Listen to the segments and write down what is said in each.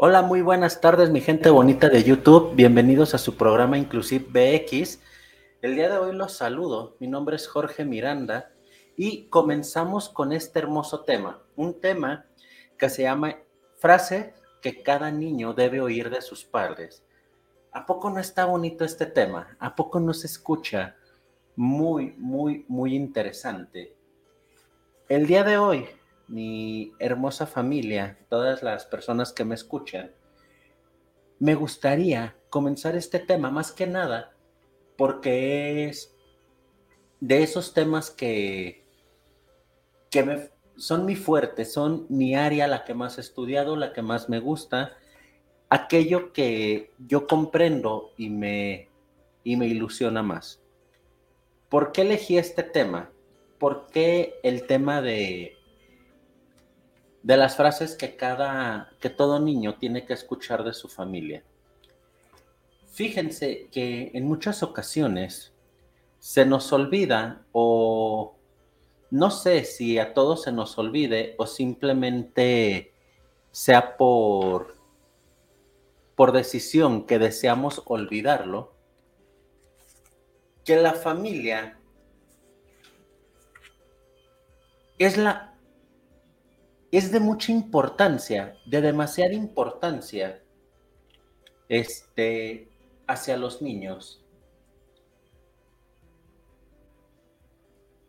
Hola, muy buenas tardes, mi gente bonita de YouTube. Bienvenidos a su programa Inclusive BX. El día de hoy los saludo. Mi nombre es Jorge Miranda y comenzamos con este hermoso tema. Un tema que se llama frase que cada niño debe oír de sus padres. ¿A poco no está bonito este tema? ¿A poco no se escucha muy, muy, muy interesante? El día de hoy mi hermosa familia, todas las personas que me escuchan, me gustaría comenzar este tema más que nada porque es de esos temas que, que me, son mi fuerte, son mi área, la que más he estudiado, la que más me gusta, aquello que yo comprendo y me, y me ilusiona más. ¿Por qué elegí este tema? ¿Por qué el tema de de las frases que cada, que todo niño tiene que escuchar de su familia. Fíjense que en muchas ocasiones se nos olvida o no sé si a todos se nos olvide o simplemente sea por, por decisión que deseamos olvidarlo, que la familia es la es de mucha importancia, de demasiada importancia, este, hacia los niños.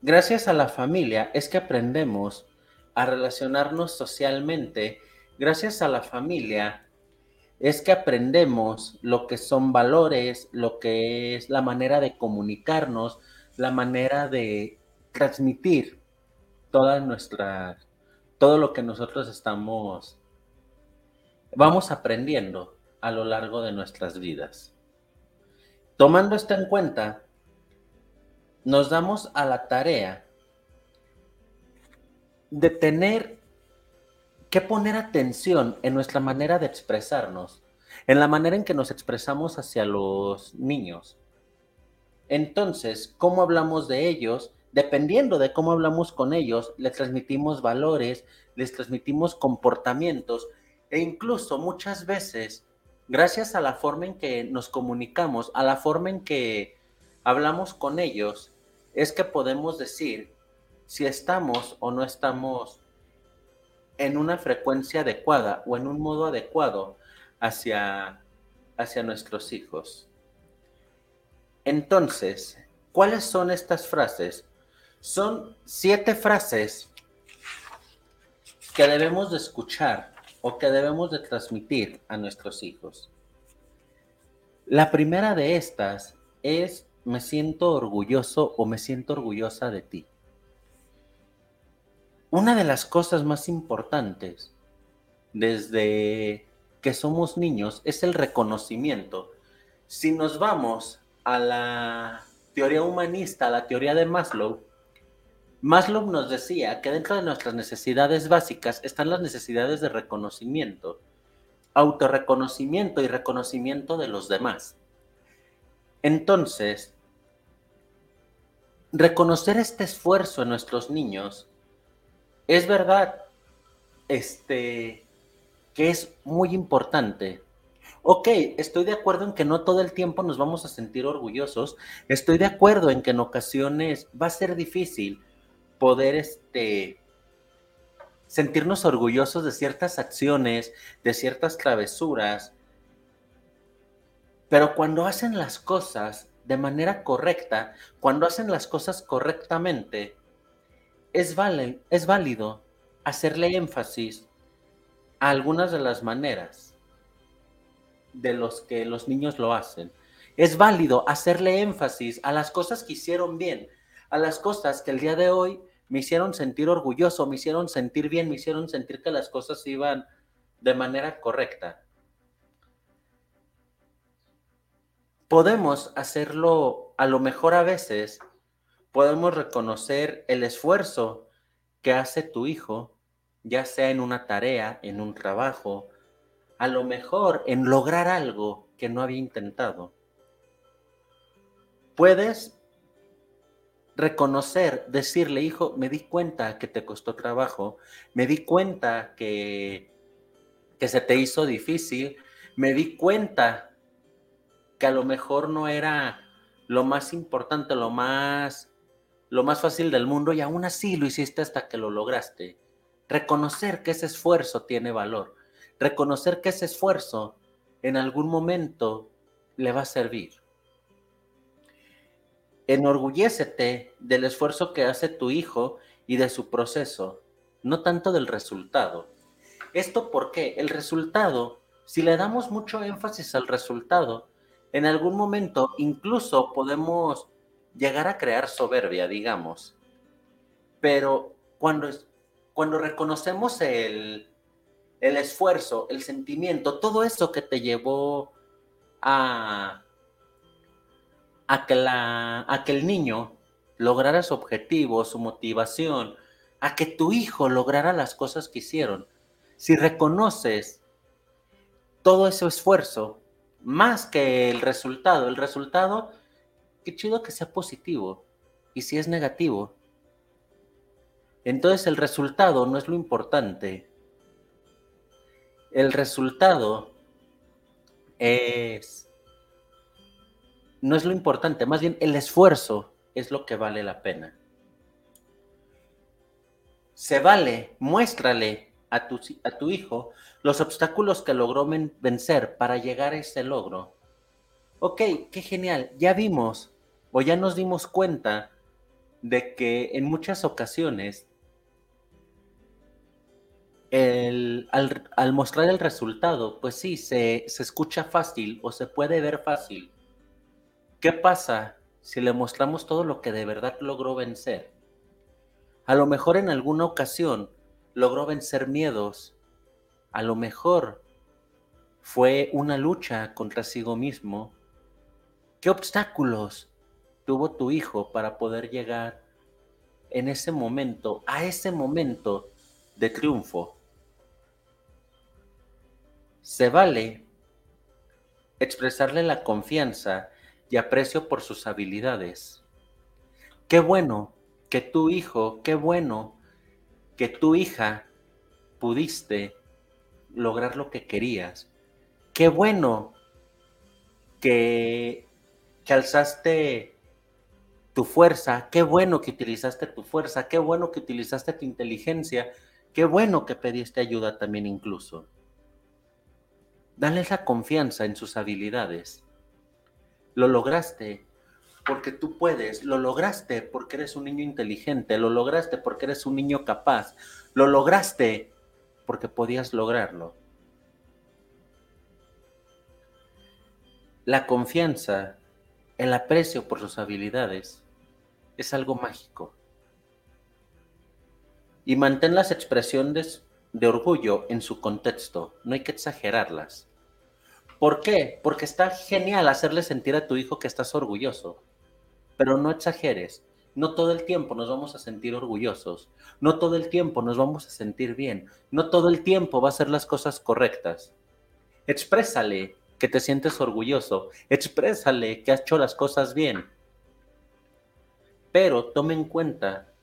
Gracias a la familia es que aprendemos a relacionarnos socialmente. Gracias a la familia es que aprendemos lo que son valores, lo que es la manera de comunicarnos, la manera de transmitir todas nuestras todo lo que nosotros estamos, vamos aprendiendo a lo largo de nuestras vidas. Tomando esto en cuenta, nos damos a la tarea de tener que poner atención en nuestra manera de expresarnos, en la manera en que nos expresamos hacia los niños. Entonces, ¿cómo hablamos de ellos? Dependiendo de cómo hablamos con ellos, les transmitimos valores, les transmitimos comportamientos e incluso muchas veces, gracias a la forma en que nos comunicamos, a la forma en que hablamos con ellos, es que podemos decir si estamos o no estamos en una frecuencia adecuada o en un modo adecuado hacia, hacia nuestros hijos. Entonces, ¿cuáles son estas frases? Son siete frases que debemos de escuchar o que debemos de transmitir a nuestros hijos. La primera de estas es me siento orgulloso o me siento orgullosa de ti. Una de las cosas más importantes desde que somos niños es el reconocimiento. Si nos vamos a la teoría humanista, a la teoría de Maslow, Maslow nos decía que dentro de nuestras necesidades básicas están las necesidades de reconocimiento, autorreconocimiento y reconocimiento de los demás. Entonces, reconocer este esfuerzo en nuestros niños es verdad este que es muy importante. Ok, estoy de acuerdo en que no todo el tiempo nos vamos a sentir orgullosos. Estoy de acuerdo en que en ocasiones va a ser difícil poder este, sentirnos orgullosos de ciertas acciones, de ciertas travesuras, pero cuando hacen las cosas de manera correcta, cuando hacen las cosas correctamente, es, es válido hacerle énfasis a algunas de las maneras de los que los niños lo hacen. Es válido hacerle énfasis a las cosas que hicieron bien, a las cosas que el día de hoy me hicieron sentir orgulloso, me hicieron sentir bien, me hicieron sentir que las cosas iban de manera correcta. Podemos hacerlo a lo mejor a veces, podemos reconocer el esfuerzo que hace tu hijo, ya sea en una tarea, en un trabajo, a lo mejor en lograr algo que no había intentado. Puedes reconocer, decirle, hijo, me di cuenta que te costó trabajo, me di cuenta que, que se te hizo difícil, me di cuenta que a lo mejor no era lo más importante, lo más, lo más fácil del mundo y aún así lo hiciste hasta que lo lograste. Reconocer que ese esfuerzo tiene valor, reconocer que ese esfuerzo en algún momento le va a servir. Enorgullécete del esfuerzo que hace tu hijo y de su proceso, no tanto del resultado. ¿Esto porque El resultado, si le damos mucho énfasis al resultado, en algún momento incluso podemos llegar a crear soberbia, digamos. Pero cuando, cuando reconocemos el, el esfuerzo, el sentimiento, todo eso que te llevó a, a, que la, a que el niño lograra su objetivo, su motivación, a que tu hijo lograra las cosas que hicieron. Si reconoces todo ese esfuerzo, más que el resultado, el resultado, qué chido que sea positivo. Y si es negativo, entonces el resultado no es lo importante, el resultado es no es lo importante, más bien el esfuerzo es lo que vale la pena. Se vale, muéstrale a tu, a tu hijo los obstáculos que logró vencer para llegar a ese logro. Ok, qué genial, ya vimos o ya nos dimos cuenta de que en muchas ocasiones al, mostrar el resultado, pues sí, se, se escucha fácil o se puede ver fácil. ¿Qué pasa si le mostramos todo lo que de verdad logró vencer? A lo mejor en alguna ocasión logró vencer miedos. A lo mejor fue una lucha contra sí mismo. ¿Qué obstáculos tuvo tu hijo para poder llegar en ese momento, a ese momento de triunfo? Se vale expresarle la confianza y aprecio por sus habilidades. Qué bueno que tu hijo, qué bueno que tu hija pudiste lograr lo que querías. Qué bueno que, que alzaste tu fuerza, qué bueno que utilizaste tu fuerza, qué bueno que utilizaste tu inteligencia, qué bueno que pediste ayuda también incluso. Dale esa confianza en sus habilidades. Lo lograste porque tú puedes, lo lograste porque eres un niño inteligente, lo lograste porque eres un niño capaz, lo lograste porque podías lograrlo. La confianza, el aprecio por sus habilidades es algo mágico. Y mantén las expresiones de orgullo en su contexto, no hay que exagerarlas. ¿Por qué? Porque está genial hacerle sentir a tu hijo que estás orgulloso, pero no exageres. No todo el tiempo nos vamos a sentir orgullosos, no todo el tiempo nos vamos a sentir bien, no todo el tiempo va a ser las cosas correctas. Exprésale que te sientes orgulloso, exprésale que has hecho las cosas bien. Pero tome en cuenta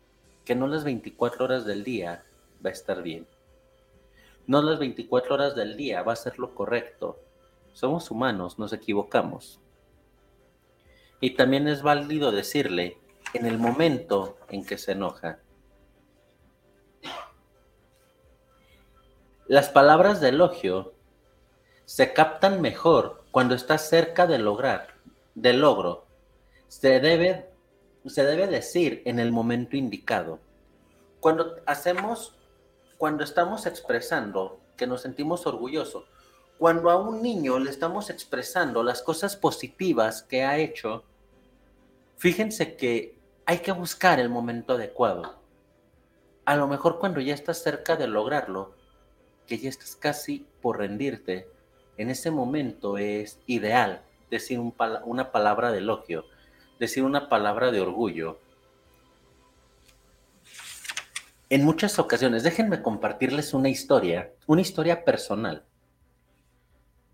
que no las 24 horas del día va a estar bien. No las 24 horas del día va a ser lo correcto somos humanos, nos equivocamos. Y también es válido decirle en el momento en que se enoja. Las palabras de elogio se captan mejor cuando estás cerca de lograr, del logro. Se debe, se debe decir en el momento indicado. Cuando hacemos, cuando estamos expresando que nos sentimos orgullosos, cuando a un niño le estamos expresando las cosas positivas que ha hecho, fíjense que hay que buscar el momento adecuado. A lo mejor cuando ya estás cerca de lograrlo, que ya estás casi por rendirte, en ese momento es ideal decir una palabra de elogio, decir una palabra de orgullo. En muchas ocasiones, déjenme compartirles una historia, una historia personal.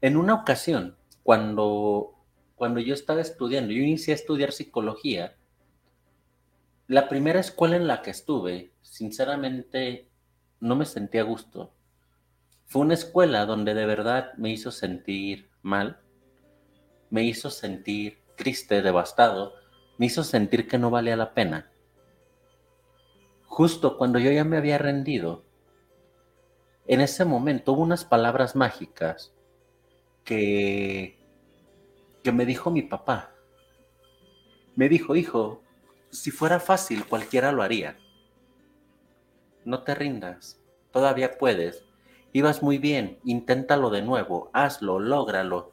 En una ocasión, cuando, cuando yo estaba estudiando, yo inicié a estudiar psicología, la primera escuela en la que estuve, sinceramente, no me sentía a gusto. Fue una escuela donde de verdad me hizo sentir mal, me hizo sentir triste, devastado, me hizo sentir que no valía la pena. Justo cuando yo ya me había rendido, en ese momento hubo unas palabras mágicas que, que me dijo mi papá. Me dijo, hijo, si fuera fácil cualquiera lo haría. No te rindas, todavía puedes. Ibas muy bien, inténtalo de nuevo, hazlo, lógralo.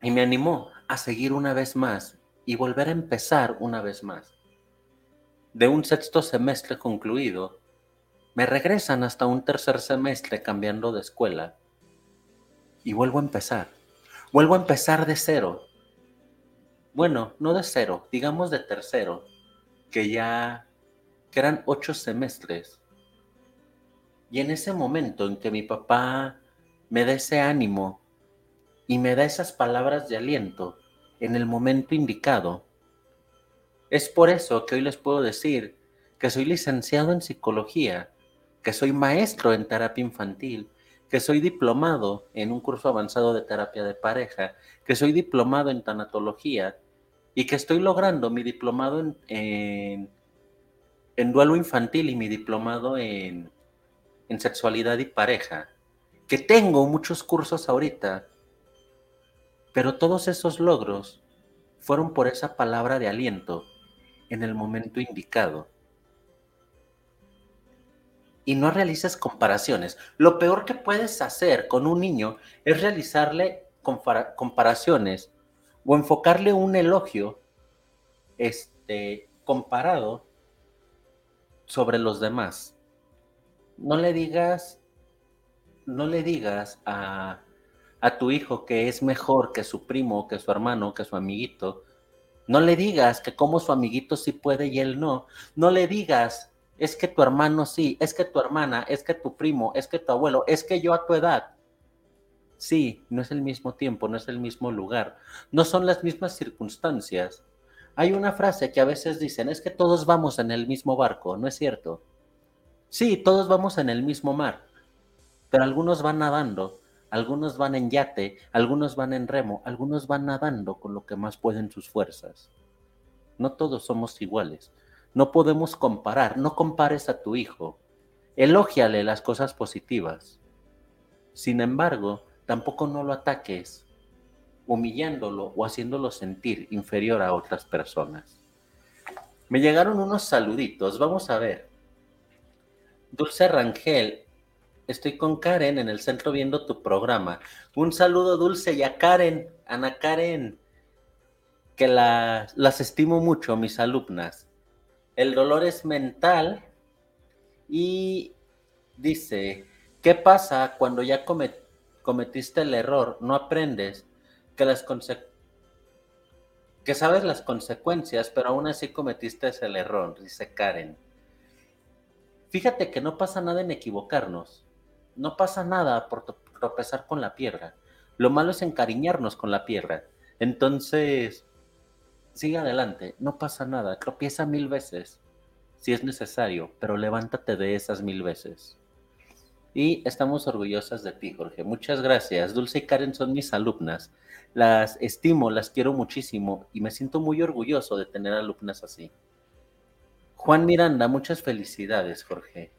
Y me animó a seguir una vez más y volver a empezar una vez más. De un sexto semestre concluido, me regresan hasta un tercer semestre cambiando de escuela y vuelvo a empezar. Vuelvo a empezar de cero. Bueno, no de cero, digamos de tercero, que ya que eran ocho semestres. Y en ese momento en que mi papá me da ese ánimo y me da esas palabras de aliento en el momento indicado, es por eso que hoy les puedo decir que soy licenciado en psicología, que soy maestro en terapia infantil, que soy diplomado en un curso avanzado de terapia de pareja, que soy diplomado en tanatología y que estoy logrando mi diplomado en, duelo infantil y mi diplomado en sexualidad y pareja, que tengo muchos cursos ahorita, pero todos esos logros fueron por esa palabra de aliento en el momento indicado y no realices comparaciones. Lo peor que puedes hacer con un niño es realizarle comparaciones o enfocarle un elogio este, comparado sobre los demás. No le digas, no le digas a, a tu hijo que es mejor que su primo, que su hermano, que su amiguito. No le digas que como su amiguito sí puede y él no. No le digas es que tu hermano sí, es que tu hermana, es que tu primo, es que tu abuelo, es que yo a tu edad. Sí, no es el mismo tiempo, no es el mismo lugar, no son las mismas circunstancias. Hay una frase que a veces dicen, es que todos vamos en el mismo barco, ¿no es cierto? Sí, todos vamos en el mismo mar, pero algunos van nadando, algunos van en yate, algunos van en remo, algunos van nadando con lo que más pueden sus fuerzas. No todos somos iguales. No podemos comparar, no compares a tu hijo. Elógiale las cosas positivas. Sin embargo, tampoco no lo ataques, humillándolo o haciéndolo sentir inferior a otras personas. Me llegaron unos saluditos, vamos a ver. Dulce Rangel, estoy con Karen en el centro viendo tu programa. Un saludo dulce y a Karen, Ana Karen, que las estimo mucho, mis alumnas. El dolor es mental y dice, ¿qué pasa cuando ya cometiste el error? No aprendes que las que sabes las consecuencias, pero aún así cometiste el error, dice Karen. Fíjate que no pasa nada en equivocarnos. No pasa nada por tropezar con la piedra. Lo malo es encariñarnos con la piedra. Entonces, sigue adelante, no pasa nada, tropieza mil veces, si es necesario, pero levántate de esas mil veces. Y estamos orgullosas de ti, Jorge. Muchas gracias. Dulce y Karen son mis alumnas. Las estimo, las quiero muchísimo y me siento muy orgulloso de tener alumnas así. Juan Miranda, muchas felicidades, Jorge.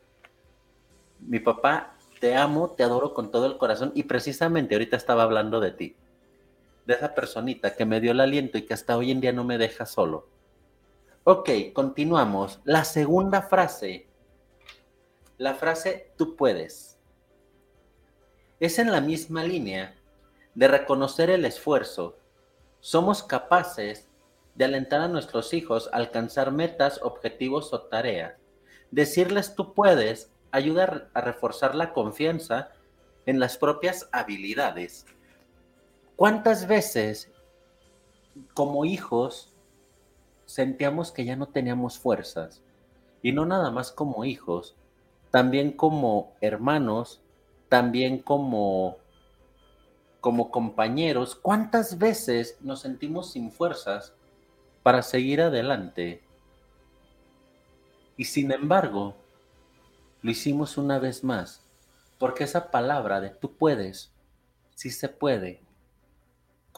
Mi papá, te amo, te adoro con todo el corazón y precisamente ahorita estaba hablando de ti de esa personita que me dio el aliento y que hasta hoy en día no me deja solo. Ok, continuamos. La segunda frase. La frase tú puedes. Es en la misma línea de reconocer el esfuerzo. Somos capaces de alentar a nuestros hijos a alcanzar metas, objetivos o tareas. Decirles tú puedes ayuda a reforzar la confianza en las propias habilidades. ¿Cuántas veces como hijos sentíamos que ya no teníamos fuerzas? Y no nada más como hijos, también como hermanos, también como como compañeros, ¿cuántas veces nos sentimos sin fuerzas para seguir adelante? Y sin embargo, Lo hicimos una vez más, porque esa palabra de tú puedes, sí se puede,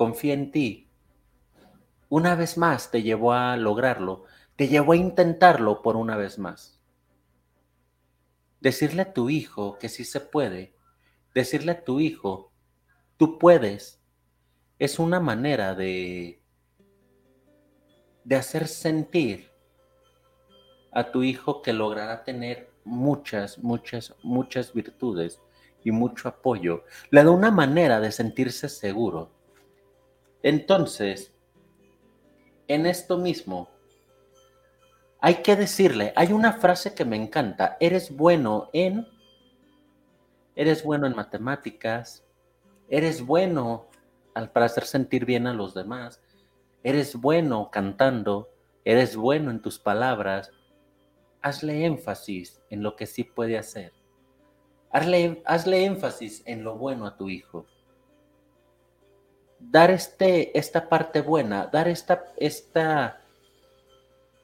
confía en ti, una vez más te llevó a lograrlo, te llevó a intentarlo por una vez más. Decirle a tu hijo que sí se puede, decirle a tu hijo, tú puedes, es una manera de, de hacer sentir a tu hijo que logrará tener muchas, muchas, muchas virtudes y mucho apoyo. Le da una manera de sentirse seguro. Entonces, en esto mismo, hay que decirle, hay una frase que me encanta, eres bueno en, eres bueno en matemáticas, eres bueno para hacer sentir bien a los demás, eres bueno cantando, eres bueno en tus palabras, hazle énfasis en lo que sí puede hacer. Hazle, hazle énfasis en lo bueno a tu hijo. Dar este, esta parte buena, dar esta, esta,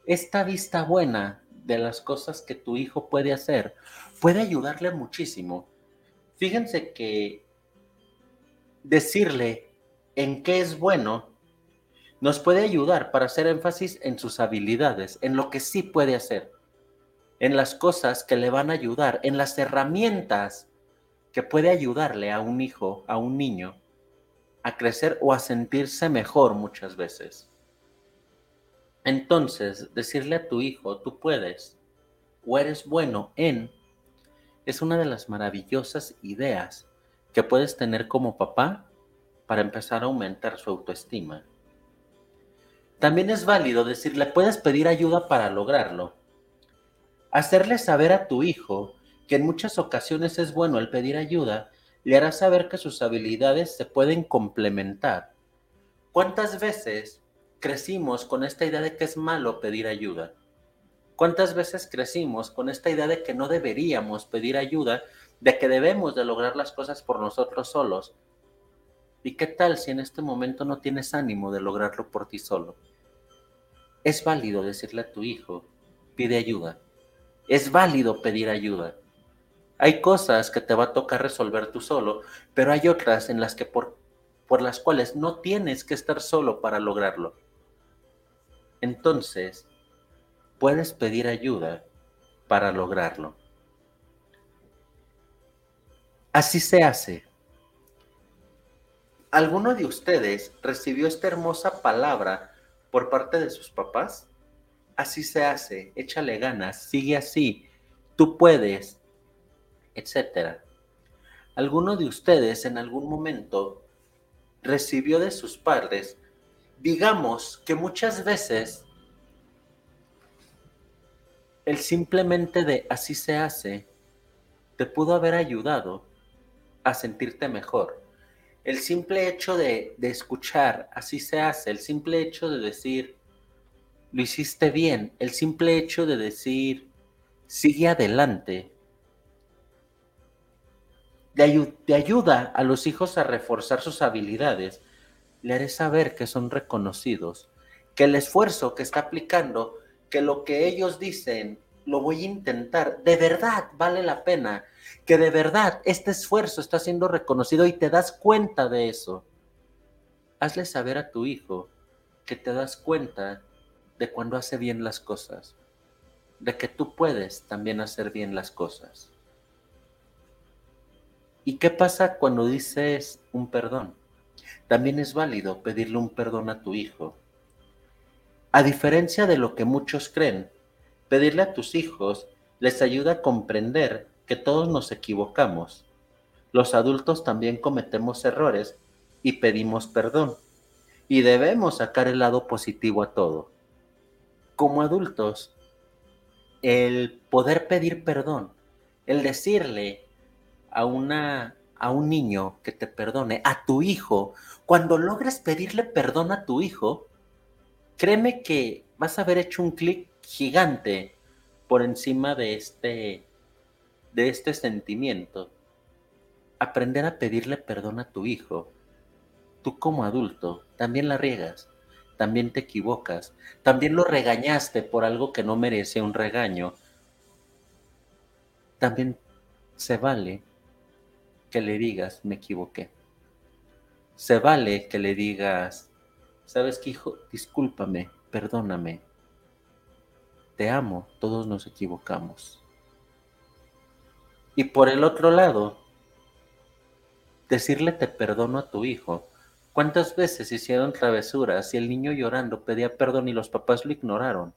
esta vista buena de las cosas que tu hijo puede hacer, puede ayudarle muchísimo. Fíjense que decirle en qué es bueno nos puede ayudar para hacer énfasis en sus habilidades, en lo que sí puede hacer en las cosas que le van a ayudar, en las herramientas que puede ayudarle a un hijo, a un niño, a crecer o a sentirse mejor muchas veces. Entonces, decirle a tu hijo, tú puedes o eres bueno en, es una de las maravillosas ideas que puedes tener como papá para empezar a aumentar su autoestima. También es válido decirle, puedes pedir ayuda para lograrlo Hacerle saber a tu hijo que en muchas ocasiones es bueno el pedir ayuda, le hará saber que sus habilidades se pueden complementar. ¿Cuántas veces crecimos con esta idea de que es malo pedir ayuda? ¿Cuántas veces crecimos con esta idea de que no deberíamos pedir ayuda, de que debemos de lograr las cosas por nosotros solos? ¿Y qué tal si en este momento no tienes ánimo de lograrlo por ti solo? Es válido decirle a tu hijo, pide ayuda. Es válido pedir ayuda. Hay cosas que te va a tocar resolver tú solo, pero hay otras en las que por, por las cuales no tienes que estar solo para lograrlo. Entonces, puedes pedir ayuda para lograrlo. Así se hace. ¿Alguno de ustedes recibió esta hermosa palabra por parte de sus papás? así se hace, échale ganas, sigue así, tú puedes, etc. ¿Alguno de ustedes en algún momento recibió de sus padres, digamos que muchas veces el simplemente de así se hace te pudo haber ayudado a sentirte mejor? El simple hecho de, de escuchar, así se hace, el simple hecho de decir, lo hiciste bien. El simple hecho de decir, sigue adelante, te, ayuda a los hijos a reforzar sus habilidades. Le haré saber que son reconocidos, que el esfuerzo que está aplicando, que lo que ellos dicen, lo voy a intentar, de verdad vale la pena, que de verdad este esfuerzo está siendo reconocido y te das cuenta de eso. Hazle saber a tu hijo que te das cuenta de cuando hace bien las cosas, de que tú puedes también hacer bien las cosas. ¿Y qué pasa cuando dices un perdón? También es válido pedirle un perdón a tu hijo. A diferencia de lo que muchos creen, pedirle a tus hijos les ayuda a comprender que todos nos equivocamos. Los adultos también cometemos errores y pedimos perdón. Y debemos sacar el lado positivo a todo como adultos, el poder pedir perdón, el decirle a, una, a un niño que te perdone, a tu hijo, cuando logres pedirle perdón a tu hijo, créeme que vas a haber hecho un clic gigante por encima de este, de este sentimiento. Aprender a pedirle perdón a tu hijo. Tú como adulto también la riegas también te equivocas, también lo regañaste por algo que no merece un regaño. también se vale que le digas, me equivoqué. Se vale que le digas, sabes qué, hijo, discúlpame, perdóname. Te amo, todos nos equivocamos. Y por el otro lado, decirle te perdono a tu hijo. ¿Cuántas veces hicieron travesuras y el niño llorando pedía perdón y los papás lo ignoraron?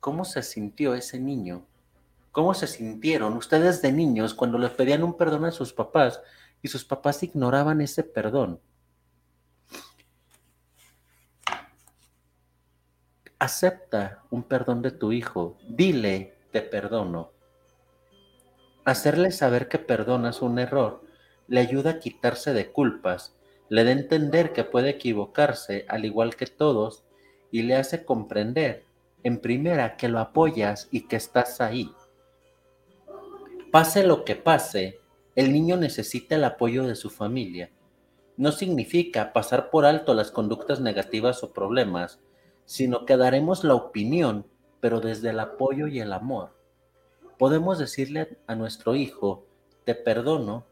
¿Cómo se sintió ese niño? ¿Cómo se sintieron ustedes de niños cuando le pedían un perdón a sus papás y sus papás ignoraban ese perdón? Acepta un perdón de tu hijo, dile te perdono. Hacerle saber que perdonas un error le ayuda a quitarse de culpas, le da a entender que puede equivocarse al igual que todos y le hace comprender en primera que lo apoyas y que estás ahí. Pase lo que pase, el niño necesita el apoyo de su familia. No significa pasar por alto las conductas negativas o problemas, sino que daremos la opinión, pero desde el apoyo y el amor podemos decirle a nuestro hijo, te perdono,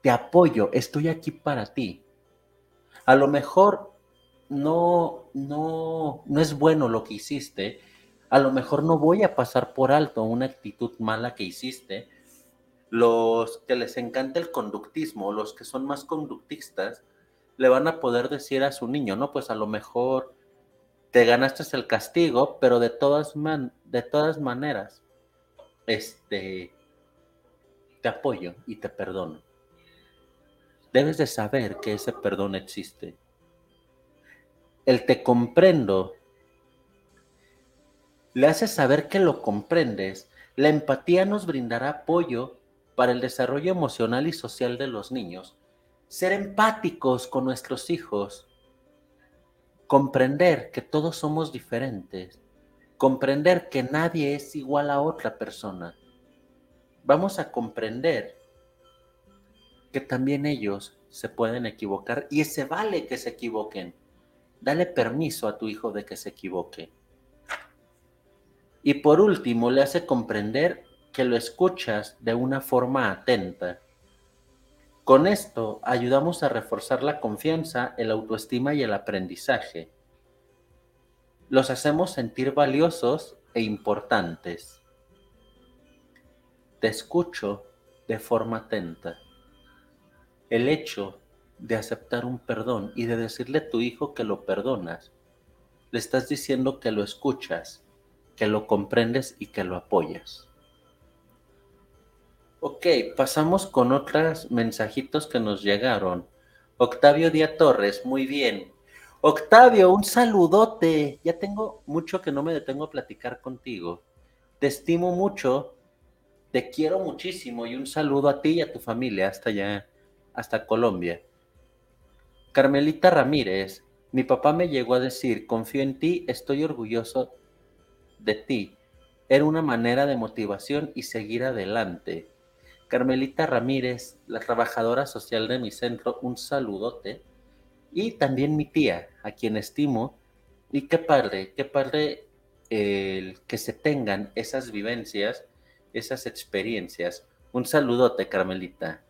te apoyo, estoy aquí para ti. A lo mejor no, no, no es bueno lo que hiciste, a lo mejor no voy a pasar por alto una actitud mala que hiciste. Los que les encanta el conductismo, los que son más conductistas, le van a poder decir a su niño, no, pues a lo mejor te ganaste el castigo, pero de todas, man de todas maneras, este, te apoyo y te perdono. Debes de saber que ese perdón existe. El te comprendo le hace saber que lo comprendes. La empatía nos brindará apoyo para el desarrollo emocional y social de los niños. Ser empáticos con nuestros hijos. Comprender que todos somos diferentes comprender que nadie es igual a otra persona. Vamos a comprender que también ellos se pueden equivocar y se vale que se equivoquen. Dale permiso a tu hijo de que se equivoque. Y por último, le hace comprender que lo escuchas de una forma atenta. Con esto ayudamos a reforzar la confianza, el autoestima y el aprendizaje los hacemos sentir valiosos e importantes. Te escucho de forma atenta. El hecho de aceptar un perdón y de decirle a tu hijo que lo perdonas, le estás diciendo que lo escuchas, que lo comprendes y que lo apoyas. Ok, pasamos con otros mensajitos que nos llegaron. Octavio Díaz Torres, muy bien. Octavio, un saludote. Ya tengo mucho que no me detengo a platicar contigo. Te estimo mucho, te quiero muchísimo y un saludo a ti y a tu familia hasta allá, hasta Colombia. Carmelita Ramírez, mi papá me llegó a decir, confío en ti, estoy orgulloso de ti. Era una manera de motivación y seguir adelante. Carmelita Ramírez, la trabajadora social de mi centro, un saludote y también mi tía, a quien estimo, y qué padre, qué padre que se tengan esas vivencias, esas experiencias. Un saludote, Carmelita.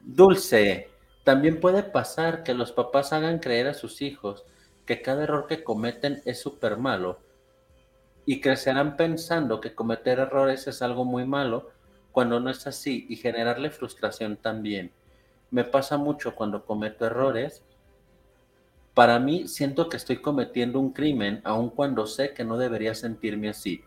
Dulce, también puede pasar que los papás hagan creer a sus hijos que cada error que cometen es súper malo y crecerán pensando que cometer errores es algo muy malo cuando no es así y generarle frustración también me pasa mucho cuando cometo errores. Para mí siento que estoy cometiendo un crimen aun cuando sé que no debería sentirme así.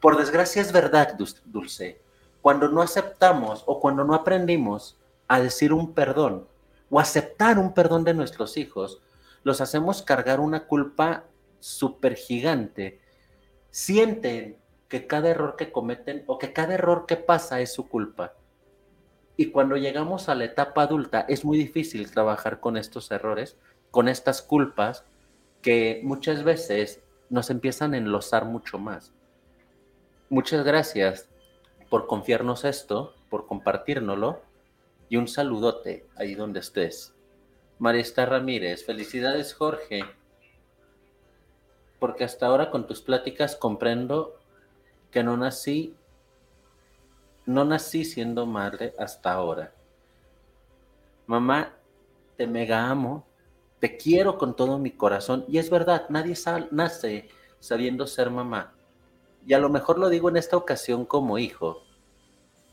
Por desgracia es verdad, Dulce. Cuando no aceptamos o cuando no aprendimos a decir un perdón o aceptar un perdón de nuestros hijos, los hacemos cargar una culpa súper gigante. Sienten que cada error que cometen o que cada error que pasa es su culpa. Y cuando llegamos a la etapa adulta es muy difícil trabajar con estos errores, con estas culpas que muchas veces nos empiezan a enlosar mucho más. Muchas gracias por confiarnos esto, por compartirnoslo y un saludote ahí donde estés. Marista Ramírez, felicidades Jorge, porque hasta ahora con tus pláticas comprendo que no nací, no nací siendo madre hasta ahora. Mamá, te mega amo, te quiero con todo mi corazón y es verdad, nadie nace sabiendo ser mamá. Y a lo mejor lo digo en esta ocasión como hijo,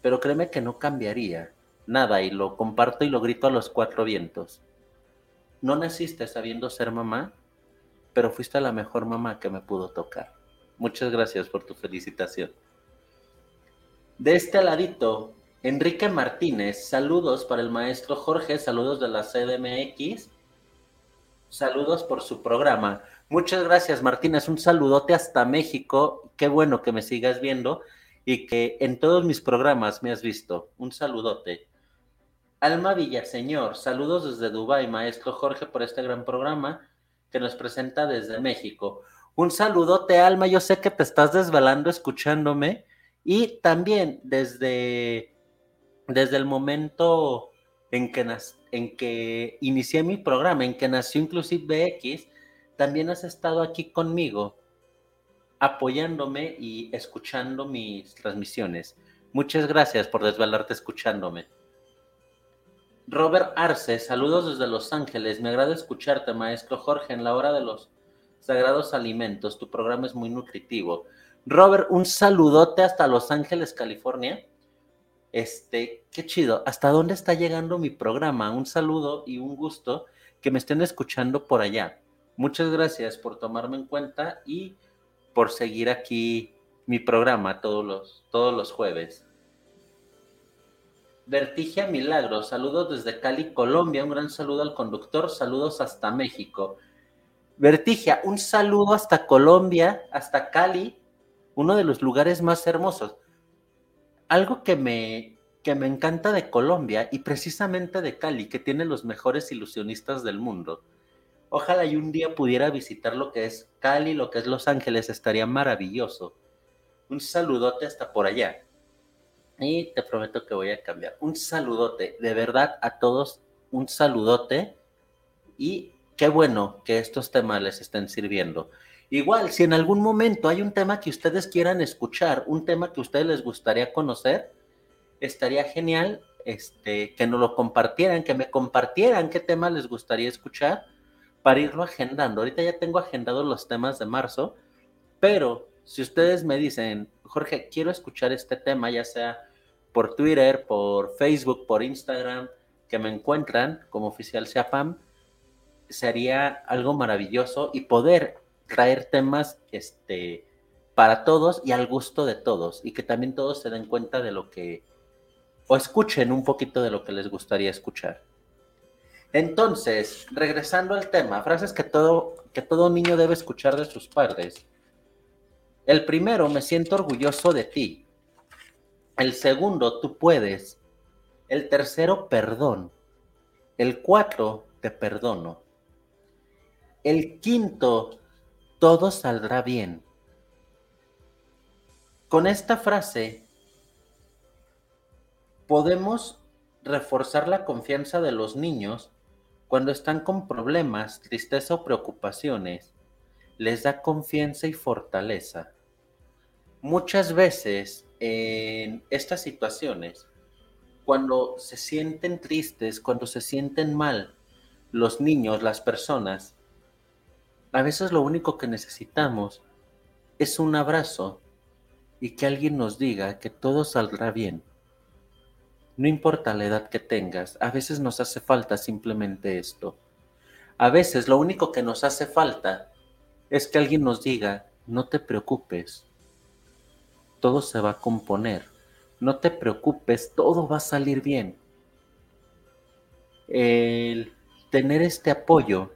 pero créeme que no cambiaría nada y lo comparto y lo grito a los cuatro vientos. No naciste sabiendo ser mamá, pero fuiste la mejor mamá que me pudo tocar. Muchas gracias por tu felicitación. De este ladito, Enrique Martínez, saludos para el maestro Jorge, saludos de la CDMX, saludos por su programa. Muchas gracias Martínez, un saludote hasta México, qué bueno que me sigas viendo y que en todos mis programas me has visto. Un saludote. Alma Villaseñor, saludos desde Dubái, maestro Jorge, por este gran programa que nos presenta desde México. Un saludote, Alma, yo sé que te estás desvelando escuchándome y también desde, desde el momento en que, en que inicié mi programa, en que nació Inclusive BX, también has estado aquí conmigo apoyándome y escuchando mis transmisiones. Muchas gracias por desvelarte escuchándome. Robert Arce, saludos desde Los Ángeles. Me agrada escucharte, maestro Jorge, en la hora de los sagrados alimentos. Tu programa es muy nutritivo. Robert, un saludote hasta Los Ángeles, California. Este, qué chido. ¿Hasta dónde está llegando mi programa? Un saludo y un gusto que me estén escuchando por allá. Muchas gracias por tomarme en cuenta y por seguir aquí mi programa todos los, todos los jueves. Vertigia Milagro, saludos desde Cali, Colombia. Un gran saludo al conductor, saludos hasta México. Vertigia, un saludo hasta Colombia, hasta Cali, uno de los lugares más hermosos. Algo que me, que me encanta de Colombia y precisamente de Cali, que tiene los mejores ilusionistas del mundo. Ojalá y un día pudiera visitar lo que es Cali, lo que es Los Ángeles, estaría maravilloso. Un saludote hasta por allá. Y te prometo que voy a cambiar. Un saludote, de verdad a todos, un saludote. Y qué bueno que estos temas les estén sirviendo. Igual, si en algún momento hay un tema que ustedes quieran escuchar, un tema que a ustedes les gustaría conocer, estaría genial este, que nos lo compartieran, que me compartieran qué tema les gustaría escuchar para irlo agendando. Ahorita ya tengo agendados los temas de marzo, pero si ustedes me dicen, Jorge, quiero escuchar este tema, ya sea por Twitter, por Facebook, por Instagram, que me encuentran como oficial SEAPAM, sería algo maravilloso y poder traer temas este, para todos y al gusto de todos y que también todos se den cuenta de lo que, o escuchen un poquito de lo que les gustaría escuchar. Entonces, regresando al tema, frases que todo, que todo niño debe escuchar de sus padres. El primero, me siento orgulloso de ti. El segundo, tú puedes. El tercero, perdón. El cuatro, te perdono. El quinto, todo saldrá bien. Con esta frase podemos reforzar la confianza de los niños cuando están con problemas, tristeza o preocupaciones les da confianza y fortaleza. Muchas veces en estas situaciones, cuando se sienten tristes, cuando se sienten mal, los niños, las personas, a veces lo único que necesitamos es un abrazo y que alguien nos diga que todo saldrá bien. No importa la edad que tengas, a veces nos hace falta simplemente esto. A veces lo único que nos hace falta es que alguien nos diga, no te preocupes, todo se va a componer, no te preocupes, todo va a salir bien. El tener este apoyo,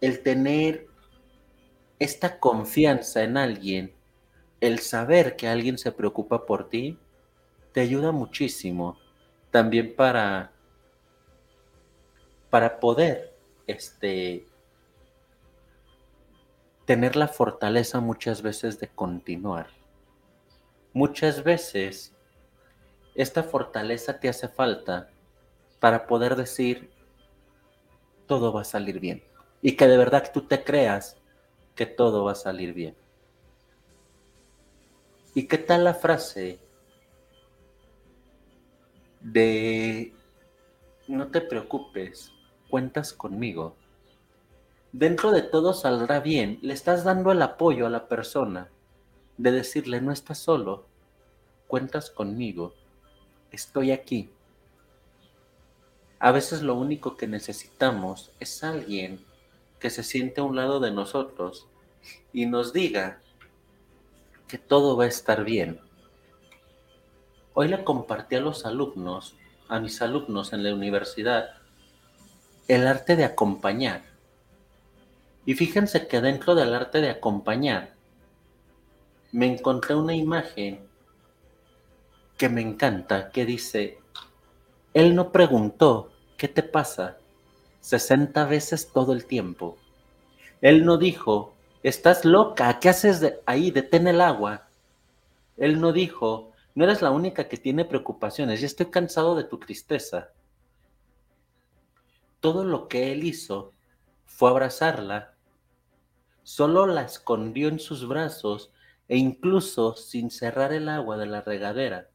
el tener esta confianza en alguien, el saber que alguien se preocupa por ti, te ayuda muchísimo también para, para poder este, tener la fortaleza muchas veces de continuar. Muchas veces esta fortaleza te hace falta para poder decir todo va a salir bien y que de verdad tú te creas que todo va a salir bien. ¿Y qué tal la frase de no te preocupes, cuentas conmigo? Dentro de todo saldrá bien, le estás dando el apoyo a la persona de decirle no estás solo, cuentas conmigo, estoy aquí. A veces lo único que necesitamos es alguien que se siente a un lado de nosotros y nos diga que todo va a estar bien. Hoy le compartí a los alumnos, a mis alumnos en la universidad, el arte de acompañar. Y fíjense que dentro del arte de acompañar, me encontré una imagen que me encanta, que dice, él no preguntó, ¿qué te pasa? 60 veces todo el tiempo. Él no dijo, estás loca, ¿qué haces ahí? Detén el agua. Él no dijo, no eres la única que tiene preocupaciones, ya estoy cansado de tu tristeza. Todo lo que él hizo fue abrazarla, solo la escondió en sus brazos e incluso sin cerrar el agua de la regadera.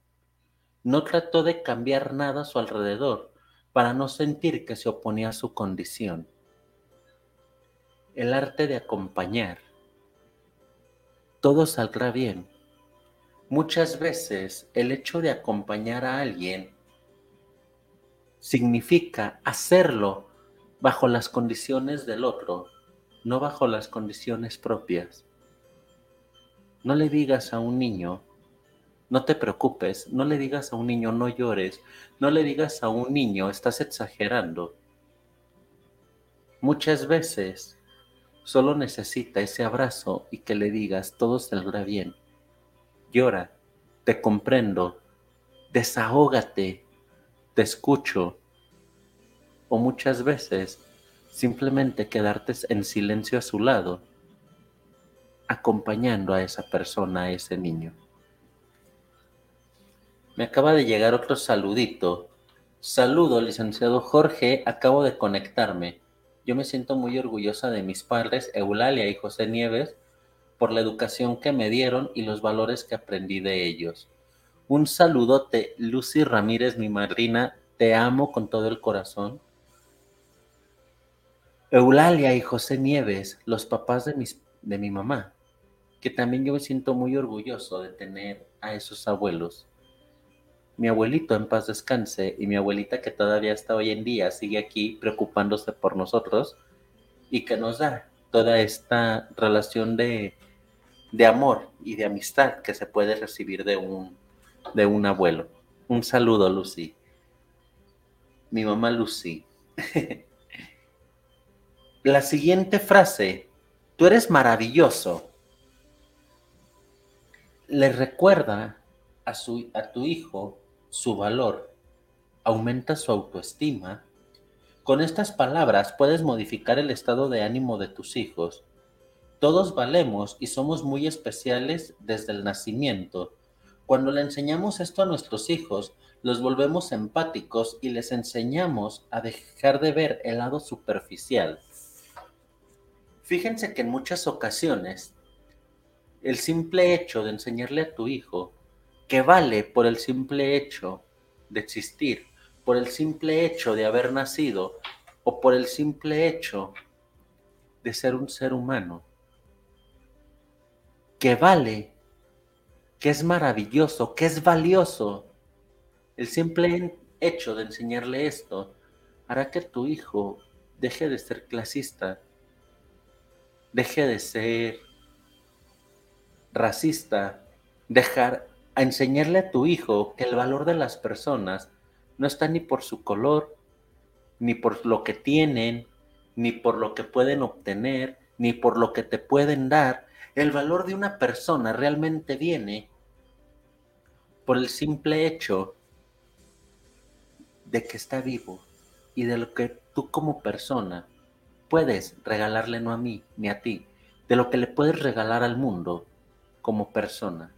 No trató de cambiar nada a su alrededor para no sentir que se oponía a su condición. El arte de acompañar. Todo saldrá bien. Muchas veces el hecho de acompañar a alguien significa hacerlo bajo las condiciones del otro, no bajo las condiciones propias. No le digas a un niño, no te preocupes, no le digas a un niño, no llores, no le digas a un niño, estás exagerando. Muchas veces solo necesita ese abrazo y que le digas, todo saldrá bien. Llora, te comprendo, desahógate, te escucho. O muchas veces simplemente quedarte en silencio a su lado, acompañando a esa persona, a ese niño. Me acaba de llegar otro saludito. Saludo, licenciado Jorge, acabo de conectarme. Yo me siento muy orgullosa de mis padres, Eulalia y José Nieves, por la educación que me dieron y los valores que aprendí de ellos. Un saludote, Lucy Ramírez, mi madrina, te amo con todo el corazón. Eulalia y José Nieves, los papás de, de mi mamá, que también yo me siento muy orgulloso de tener a esos abuelos mi abuelito en paz descanse y mi abuelita que todavía está hoy en día sigue aquí preocupándose por nosotros y que nos da toda esta relación de, de amor y de amistad que se puede recibir de un, de un abuelo. Un saludo, Lucy. Mi mamá Lucy. La siguiente frase, tú eres maravilloso, le recuerda a, su, a tu hijo su valor, aumenta su autoestima. Con estas palabras puedes modificar el estado de ánimo de tus hijos. Todos valemos y somos muy especiales desde el nacimiento. Cuando le enseñamos esto a nuestros hijos, los volvemos empáticos y les enseñamos a dejar de ver el lado superficial. Fíjense que en muchas ocasiones el simple hecho de enseñarle a tu hijo que vale por el simple hecho de existir, por el simple hecho de haber nacido o por el simple hecho de ser un ser humano, que vale, que es maravilloso, que es valioso. El simple hecho de enseñarle esto hará que tu hijo deje de ser clasista, deje de ser racista, dejar a enseñarle a tu hijo que el valor de las personas no está ni por su color, ni por lo que tienen, ni por lo que pueden obtener, ni por lo que te pueden dar. El valor de una persona realmente viene por el simple hecho de que está vivo y de lo que tú como persona puedes regalarle no a mí ni a ti, de lo que le puedes regalar al mundo como persona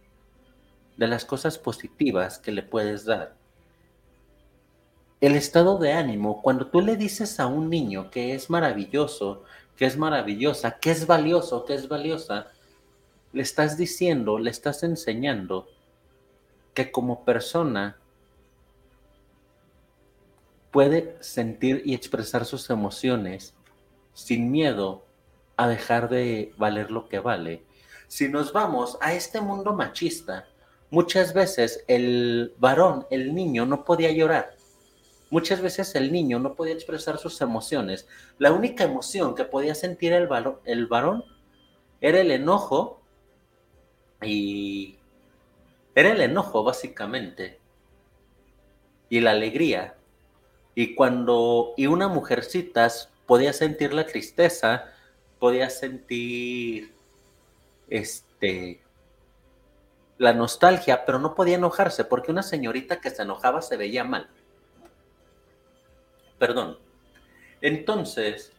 de las cosas positivas que le puedes dar. El estado de ánimo, cuando tú le dices a un niño que es maravilloso, que es maravillosa, que es valioso, que es valiosa, le estás diciendo, le estás enseñando que como persona puede sentir y expresar sus emociones sin miedo a dejar de valer lo que vale. Si nos vamos a este mundo machista, muchas veces el varón, el niño, no podía llorar. Muchas veces el niño no podía expresar sus emociones. La única emoción que podía sentir el, el varón era el enojo y era el enojo básicamente y la alegría. Y cuando y una mujercita podía sentir la tristeza, podía sentir este la nostalgia, pero no podía enojarse porque una señorita que se enojaba se veía mal. Perdón. Entonces,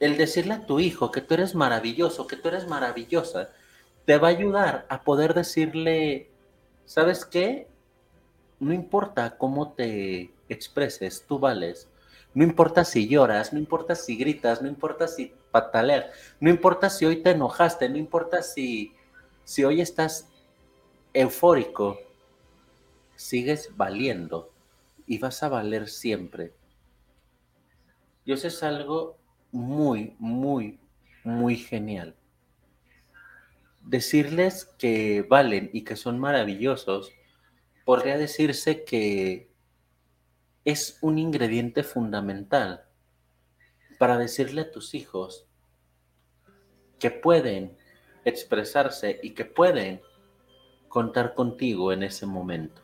el decirle a tu hijo que tú eres maravilloso, que tú eres maravillosa, te va a ayudar a poder decirle, ¿sabes qué? No importa cómo te expreses, tú vales. No importa si lloras, no importa si gritas, no importa si pataleas, no importa si hoy te enojaste, no importa si, si hoy estás eufórico, sigues valiendo y vas a valer siempre. Eso es algo muy, muy, muy genial. Decirles que valen y que son maravillosos, podría decirse que es un ingrediente fundamental para decirle a tus hijos que pueden expresarse y que pueden contar contigo en ese momento.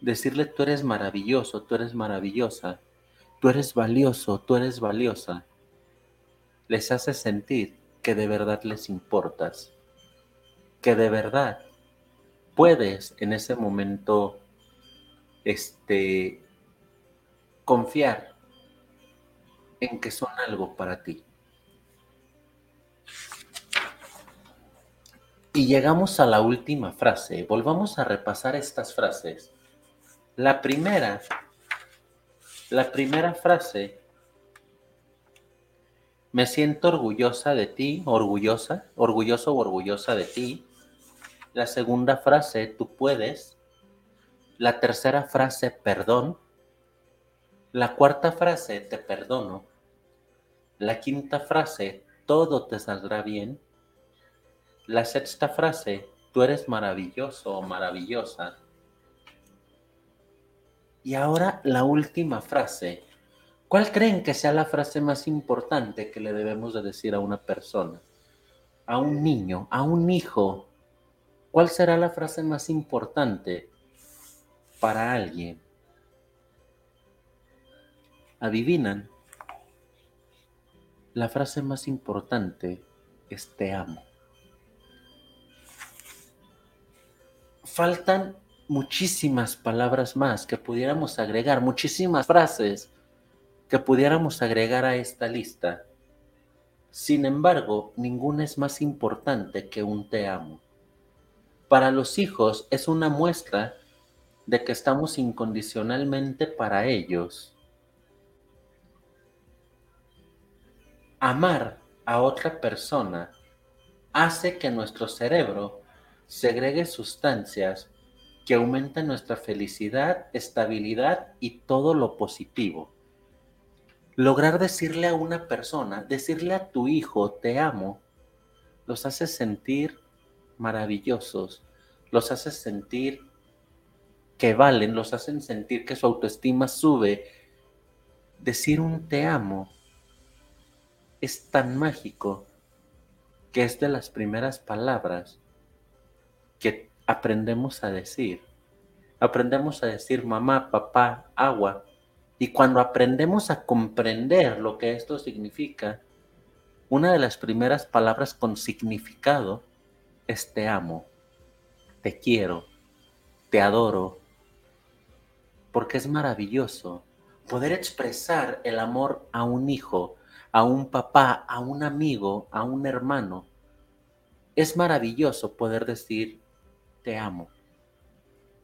Decirle tú eres maravilloso, tú eres maravillosa, tú eres valioso, tú eres valiosa, les hace sentir que de verdad les importas, que de verdad puedes en ese momento este, confiar en que son algo para ti. Y llegamos a la última frase. Volvamos a repasar estas frases. La primera la primera frase, me siento orgullosa de ti, orgullosa, orgulloso o orgullosa de ti. La segunda frase, tú puedes. La tercera frase, perdón. La cuarta frase, te perdono. La quinta frase, todo te saldrá bien. La sexta frase, tú eres maravilloso o maravillosa. Y ahora la última frase. ¿Cuál creen que sea la frase más importante que le debemos de decir a una persona? A un niño, a un hijo. ¿Cuál será la frase más importante para alguien? ¿Adivinan? La frase más importante es te amo. Faltan muchísimas palabras más que pudiéramos agregar, muchísimas frases que pudiéramos agregar a esta lista. Sin embargo, ninguna es más importante que un te amo. Para los hijos es una muestra de que estamos incondicionalmente para ellos. Amar a otra persona hace que nuestro cerebro segregue sustancias que aumenta nuestra felicidad, estabilidad y todo lo positivo. Lograr decirle a una persona, decirle a tu hijo, te amo, los hace sentir maravillosos, los hace sentir que valen, los hacen sentir que su autoestima sube. Decir un te amo es tan mágico que es de las primeras palabras que aprendemos a decir. Aprendemos a decir mamá, papá, agua. Y cuando aprendemos a comprender lo que esto significa, una de las primeras palabras con significado es te amo, te quiero, te adoro, porque es maravilloso poder expresar el amor a un hijo, a un papá, a un amigo, a un hermano. Es maravilloso poder decir te amo.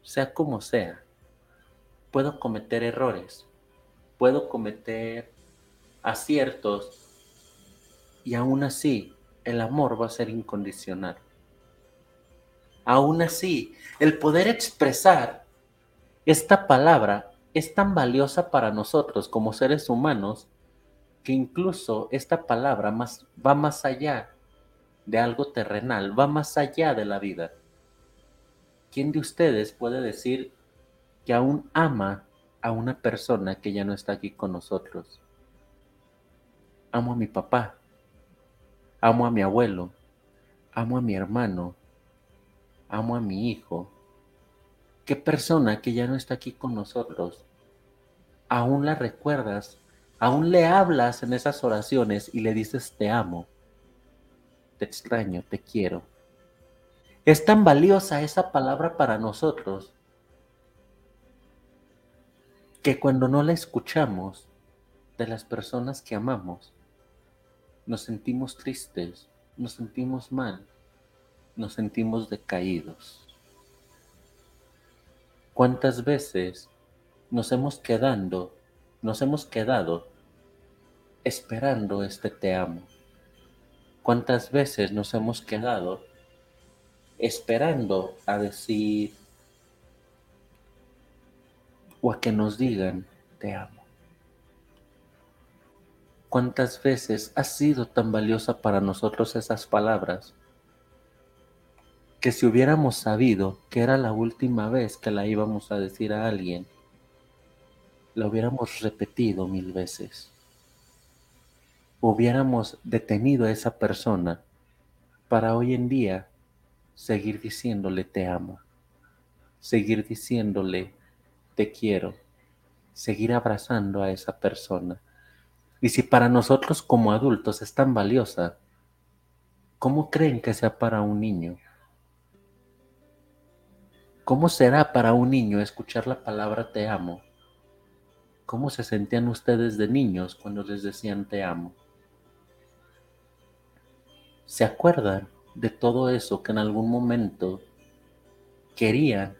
Sea como sea, puedo cometer errores, puedo cometer aciertos y aún así el amor va a ser incondicional. Aún así, el poder expresar esta palabra es tan valiosa para nosotros como seres humanos que incluso esta palabra más, va más allá de algo terrenal, va más allá de la vida. ¿Quién de ustedes puede decir que aún ama a una persona que ya no está aquí con nosotros? Amo a mi papá, amo a mi abuelo, amo a mi hermano, amo a mi hijo. ¿Qué persona que ya no está aquí con nosotros? Aún la recuerdas, aún le hablas en esas oraciones y le dices te amo, te extraño, te quiero. Es tan valiosa esa palabra para nosotros que cuando no la escuchamos de las personas que amamos, nos sentimos tristes, nos sentimos mal, nos sentimos decaídos. ¿Cuántas veces nos hemos quedando, nos hemos quedado esperando este te amo? ¿Cuántas veces nos hemos quedado esperando a decir o a que nos digan te amo? ¿Cuántas veces ha sido tan valiosa para nosotros esas palabras que si hubiéramos sabido que era la última vez que la íbamos a decir a alguien, la hubiéramos repetido mil veces. Hubiéramos detenido a esa persona para hoy en día seguir diciéndole te amo, seguir diciéndole te quiero, seguir abrazando a esa persona. Y si para nosotros como adultos es tan valiosa, ¿cómo creen que sea para un niño? ¿Cómo será para un niño escuchar la palabra te amo? ¿Cómo se sentían ustedes de niños cuando les decían te amo? ¿Se acuerdan de todo eso que en algún momento querían?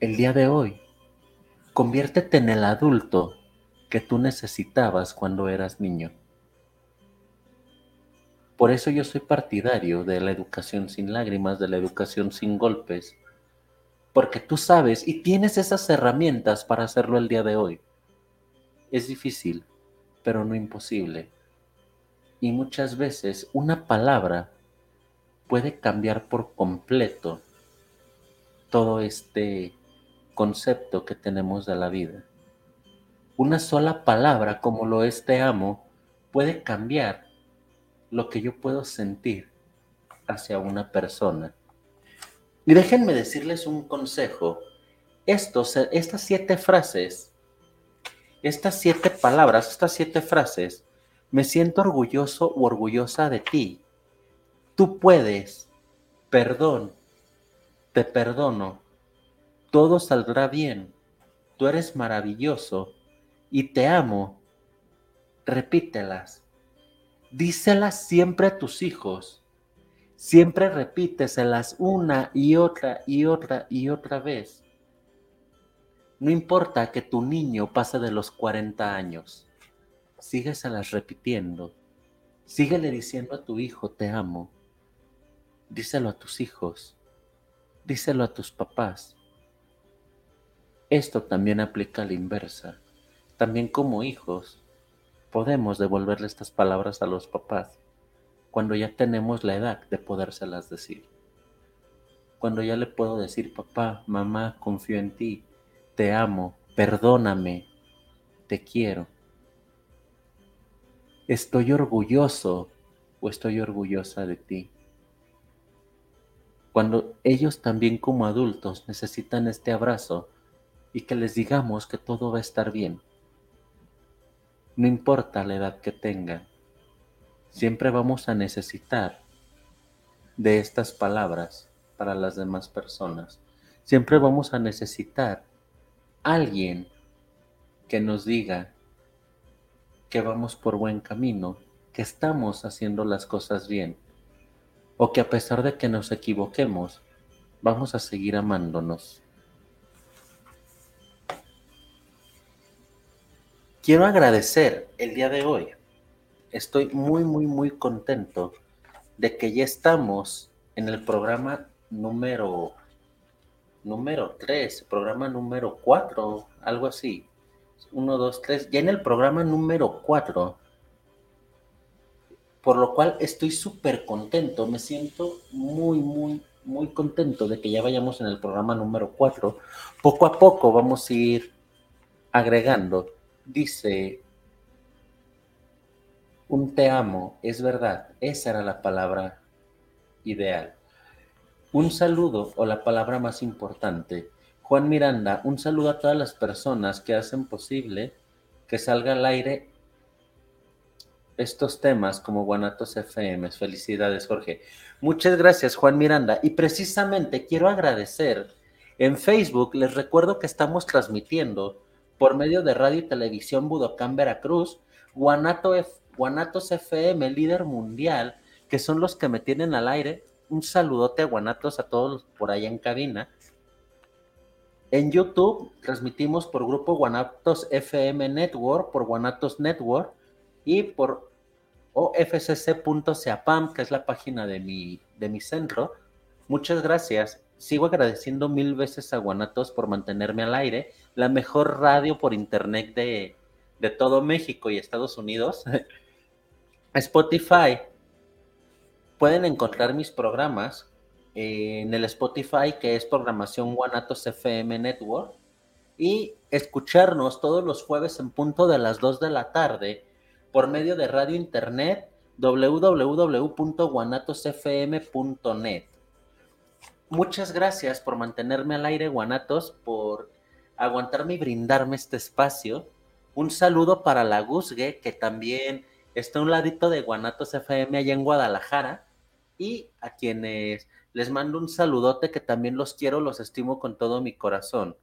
El día de hoy, conviértete en el adulto que tú necesitabas cuando eras niño. Por eso yo soy partidario de la educación sin lágrimas, de la educación sin golpes, porque tú sabes y tienes esas herramientas para hacerlo el día de hoy. Es difícil, pero no imposible. Y muchas veces una palabra puede cambiar por completo todo este concepto que tenemos de la vida. Una sola palabra como lo es te amo puede cambiar lo que yo puedo sentir hacia una persona. Y déjenme decirles un consejo. Estos, estas siete frases, estas siete palabras, estas siete frases, me siento orgulloso u orgullosa de ti. Tú puedes, perdón, te perdono, todo saldrá bien, tú eres maravilloso y te amo. Repítelas díselas siempre a tus hijos. Siempre repíteselas una y otra y otra y otra vez. No importa que tu niño pase de los 40 años, sígueselas repitiendo. Síguele diciendo a tu hijo, te amo. Díselo a tus hijos. Díselo a tus papás. Esto también aplica a la inversa. También como hijos, podemos devolverle estas palabras a los papás cuando ya tenemos la edad de podérselas decir. Cuando ya le puedo decir, papá, mamá, confío en ti, te amo, perdóname, te quiero. Estoy orgulloso o estoy orgullosa de ti. Cuando ellos también como adultos necesitan este abrazo y que les digamos que todo va a estar bien no importa la edad que tengan, siempre vamos a necesitar de estas palabras para las demás personas. Siempre vamos a necesitar alguien que nos diga que vamos por buen camino, que estamos haciendo las cosas bien, o que a pesar de que nos equivoquemos, vamos a seguir amándonos. Quiero agradecer el día de hoy estoy muy, muy, muy contento de que ya estamos en el programa número número 3, programa número 4, algo así. 1, 2, 3, ya en el programa número 4. Por lo cual estoy súper contento, me siento muy, muy, muy contento de que ya vayamos en el programa número 4. Poco a poco vamos a ir agregando. Dice, un te amo, es verdad, esa era la palabra ideal. Un saludo o la palabra más importante. Juan Miranda, un saludo a todas las personas que hacen posible que salga al aire estos temas como Guanatos FM. Felicidades, Jorge. Muchas gracias, Juan Miranda. Y precisamente quiero agradecer. En Facebook les recuerdo que estamos transmitiendo por medio de radio y televisión Budocán Veracruz, Guanato Guanatos FM, líder mundial, que son los que me tienen al aire un saludote a Guanatos a todos por allá en cabina. En YouTube transmitimos por grupo Guanatos FM Network, por Guanatos Network y por ofcc.seapam, que es la página de mi, de mi centro. Muchas gracias. Sigo agradeciendo mil veces a Guanatos por mantenerme al aire, la mejor radio por internet de, de todo México y Estados Unidos. Spotify, Pueden encontrar mis programas en el Spotify, que es programación Guanatos FM Network, y escucharnos todos los jueves en punto de las 2 de la tarde por medio de radio internet www.guanatosfm.net. Muchas gracias por mantenerme al aire, Guanatos, por aguantarme y brindarme este espacio. Un saludo para la Guzgue, que también está a un ladito de Guanatos FM allá en Guadalajara y a quienes les mando un saludote que también los quiero, los estimo con todo mi corazón.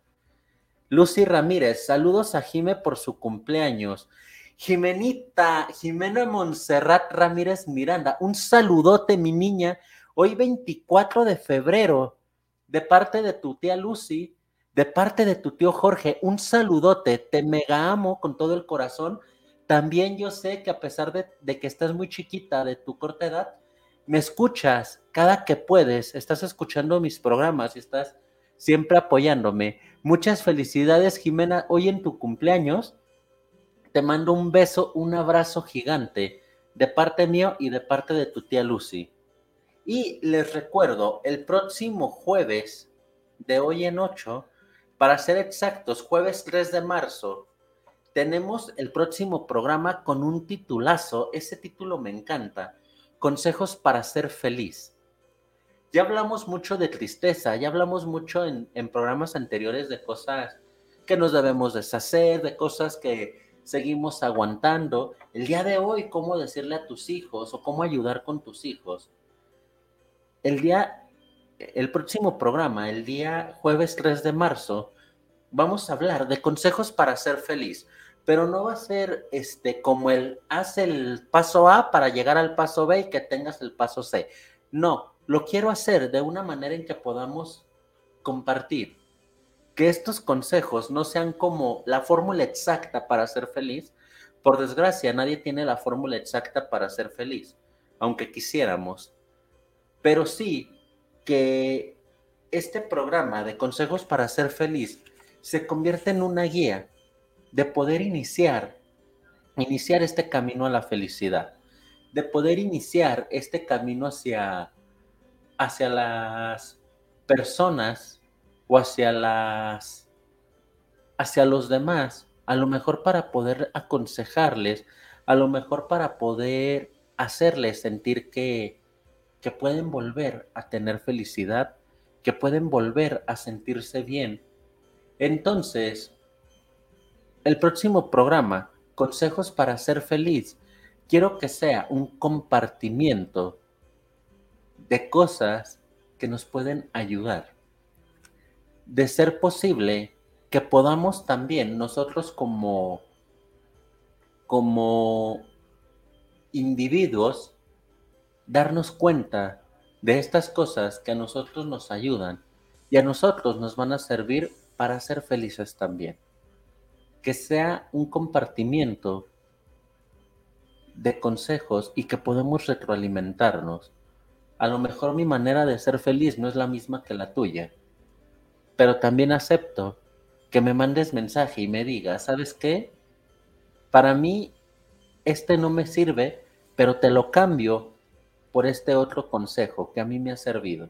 Lucy Ramírez, saludos a Jime por su cumpleaños. Jimenita, Jimena Montserrat Ramírez Miranda, un saludote, mi niña, hoy 24 de febrero, de parte de tu tía Lucy, de parte de tu tío Jorge, un saludote, te mega amo con todo el corazón. También yo sé que a pesar de, de que estás muy chiquita, de tu corta edad, me escuchas cada que puedes, estás escuchando mis programas y estás siempre apoyándome. Muchas felicidades, Jimena, hoy en tu cumpleaños. Te mando un beso, un abrazo gigante de parte mío y de parte de tu tía Lucy. Y les recuerdo, el próximo jueves de hoy en 8, para ser exactos, jueves 3 de marzo, tenemos el próximo programa con un titulazo. Ese título me encanta consejos para ser feliz. Ya hablamos mucho de tristeza, ya hablamos mucho en, programas anteriores de cosas que nos debemos deshacer, de cosas que seguimos aguantando. El día de hoy, cómo decirle a tus hijos o cómo ayudar con tus hijos. El día, el próximo programa, el día jueves 3 de marzo, vamos a hablar de consejos para ser feliz pero no va a ser este como el haz el paso A para llegar al paso B y que tengas el paso C. No, lo quiero hacer de una manera en que podamos compartir. Que estos consejos no sean como la fórmula exacta para ser feliz. Por desgracia, nadie tiene la fórmula exacta para ser feliz, aunque quisiéramos. Pero sí que este programa de consejos para ser feliz se convierte en una guía de poder iniciar, iniciar este camino a la felicidad, de poder iniciar este camino hacia, hacia las personas o hacia las hacia los demás, a lo mejor para poder aconsejarles, a lo mejor para poder hacerles sentir que, que pueden volver a tener felicidad, que pueden volver a sentirse bien. Entonces, el próximo programa, Consejos para ser feliz, quiero que sea un compartimiento de cosas que nos pueden ayudar. De ser posible que podamos también nosotros como como individuos darnos cuenta de estas cosas que a nosotros nos ayudan y a nosotros nos van a servir para ser felices también que sea un compartimiento de consejos y que podemos retroalimentarnos. A lo mejor mi manera de ser feliz no es la misma que la tuya, pero también acepto que me mandes mensaje y me digas, ¿sabes qué? Para mí este no me sirve, pero te lo cambio por este otro consejo que a mí me ha servido.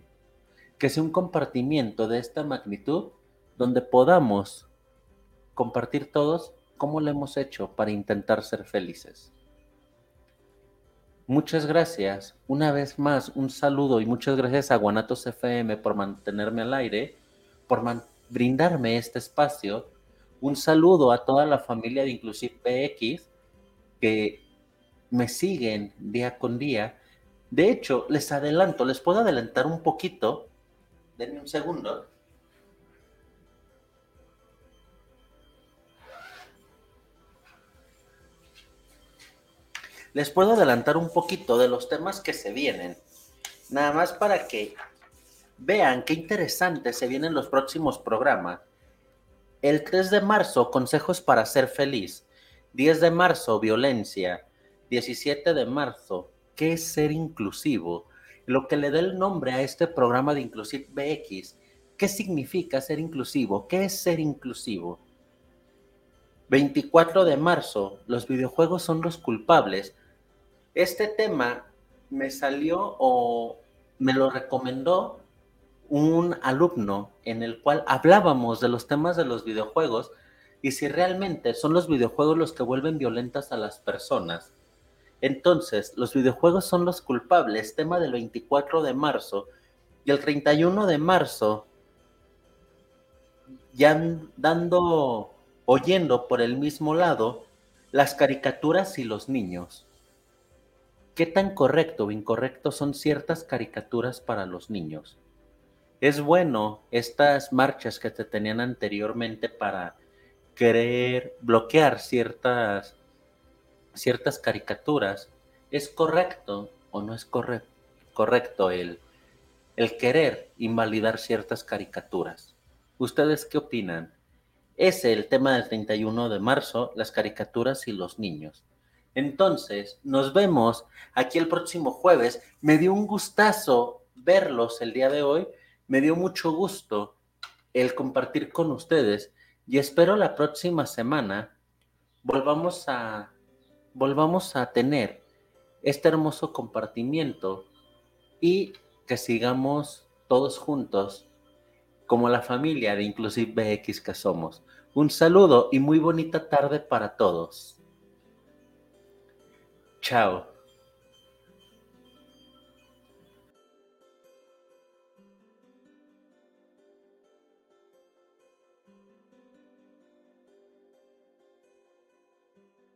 Que sea un compartimiento de esta magnitud donde podamos compartir todos cómo lo hemos hecho para intentar ser felices. Muchas gracias. Una vez más, un saludo y muchas gracias a Guanatos FM por mantenerme al aire, por brindarme este espacio. Un saludo a toda la familia de Inclusive PX que me siguen día con día. De hecho, les adelanto, les puedo adelantar un poquito. Denme un segundo. Les puedo adelantar un poquito de los temas que se vienen, nada más para que vean qué interesante se vienen los próximos programas. El 3 de marzo, consejos para ser feliz. 10 de marzo, violencia. 17 de marzo, ¿qué es ser inclusivo? Lo que le da el nombre a este programa de Inclusive BX. ¿Qué significa ser inclusivo? ¿Qué es ser inclusivo? 24 de marzo, los videojuegos son los culpables. Este tema me salió o me lo recomendó un alumno en el cual hablábamos de los temas de los videojuegos y si realmente son los videojuegos los que vuelven violentas a las personas. Entonces, los videojuegos son los culpables, tema del 24 de marzo y el 31 de marzo, ya dando oyendo por el mismo lado las caricaturas y los niños. ¿Qué tan correcto o incorrecto son ciertas caricaturas para los niños? Es bueno estas marchas que te tenían anteriormente para querer bloquear ciertas, ciertas caricaturas. ¿Es correcto o no es correcto, correcto el, el querer invalidar ciertas caricaturas? ¿Ustedes qué opinan? Es el tema del 31 de marzo, las caricaturas y los niños. Entonces, nos vemos aquí el próximo jueves. Me dio un gustazo verlos el día de hoy. Me dio mucho gusto el compartir con ustedes y espero la próxima semana volvamos a volvamos a tener este hermoso compartimiento y que sigamos todos juntos como la familia de Inclusive BX que somos. Un saludo y muy bonita tarde para todos. Chao.